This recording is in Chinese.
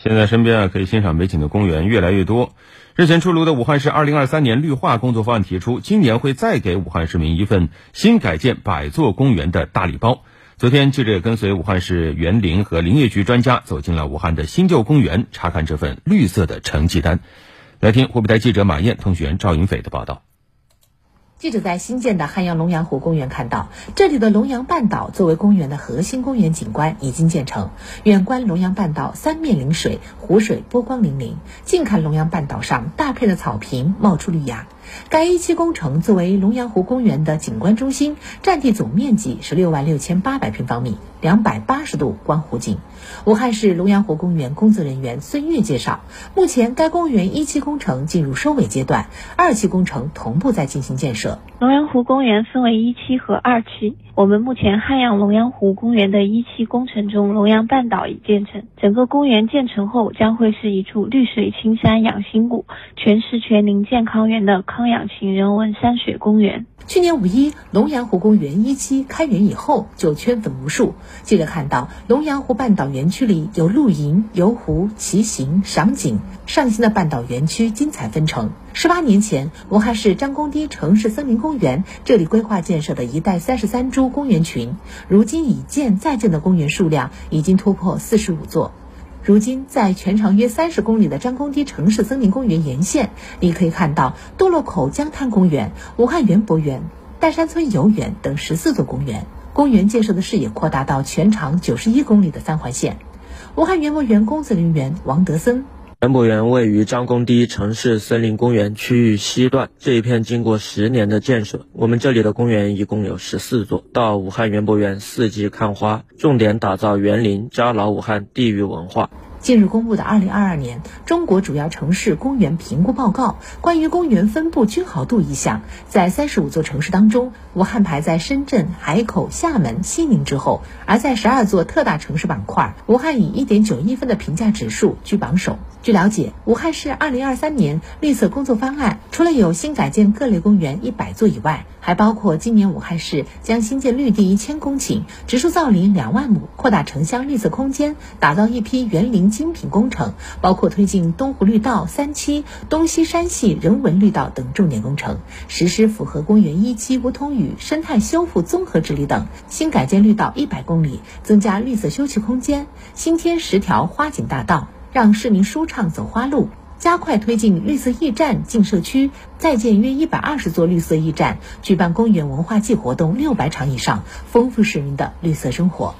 现在身边啊可以欣赏美景的公园越来越多。日前出炉的武汉市二零二三年绿化工作方案提出，今年会再给武汉市民一份新改建百座公园的大礼包。昨天，记者也跟随武汉市园林和林业局专家走进了武汉的新旧公园，查看这份绿色的成绩单。来听湖北台记者马燕、通讯员赵云斐的报道。记者在新建的汉阳龙阳湖公园看到，这里的龙阳半岛作为公园的核心公园景观已经建成。远观龙阳半岛三面临水，湖水波光粼粼；近看龙阳半岛上大片的草坪冒出绿芽。该一期工程作为龙阳湖公园的景观中心，占地总面积是六万六千八百平方米，两百八十度观湖景。武汉市龙阳湖公园工作人员孙悦介绍，目前该公园一期工程进入收尾阶段，二期工程同步在进行建设。龙阳湖公园分为一期和二期，我们目前汉阳龙阳湖公园的一期工程中，龙阳半岛已建成，整个公园建成后将会是一处绿水青山养心谷，全市全龄健康园的。康养型人文山水公园。去年五一，龙阳湖公园一期开园以后就圈粉无数。记者看到，龙阳湖半岛园区里有露营、游湖、骑行、赏景。上新的半岛园区精彩纷呈。十八年前，武汉市张公堤城市森林公园这里规划建设的一带三十三株公园群，如今已建在建的公园数量已经突破四十五座。如今，在全长约三十公里的张公堤城市森林公园沿线，你可以看到舵落口江滩公园、武汉园博园、岱山村游园等十四座公园。公园建设的视野扩大到全长九十一公里的三环线。武汉园博园工作人员王德森。园博园位于张公堤城市森林公园区域西段，这一片经过十年的建设，我们这里的公园一共有十四座。到武汉园博园四季看花，重点打造园林，加老武汉地域文化。近日公布的《二零二二年中国主要城市公园评估报告》关于公园分布均好度一项，在三十五座城市当中，武汉排在深圳、海口、厦门、西宁之后；而在十二座特大城市板块，武汉以一点九一分的评价指数居榜首。据了解，武汉市二零二三年绿色工作方案除了有新改建各类公园一百座以外，还包括今年武汉市将新建绿地一千公顷，植树造林两万亩，扩大城乡绿色空间，打造一批园林精品工程，包括推进东湖绿道三期、东西山系人文绿道等重点工程，实施符合公园一期梧桐雨生态修复综合治理等，新改建绿道一百公里，增加绿色休憩空间，新添十条花景大道，让市民舒畅走花路。加快推进绿色驿站进社区，再建约一百二十座绿色驿站，举办公园文化季活动六百场以上，丰富市民的绿色生活。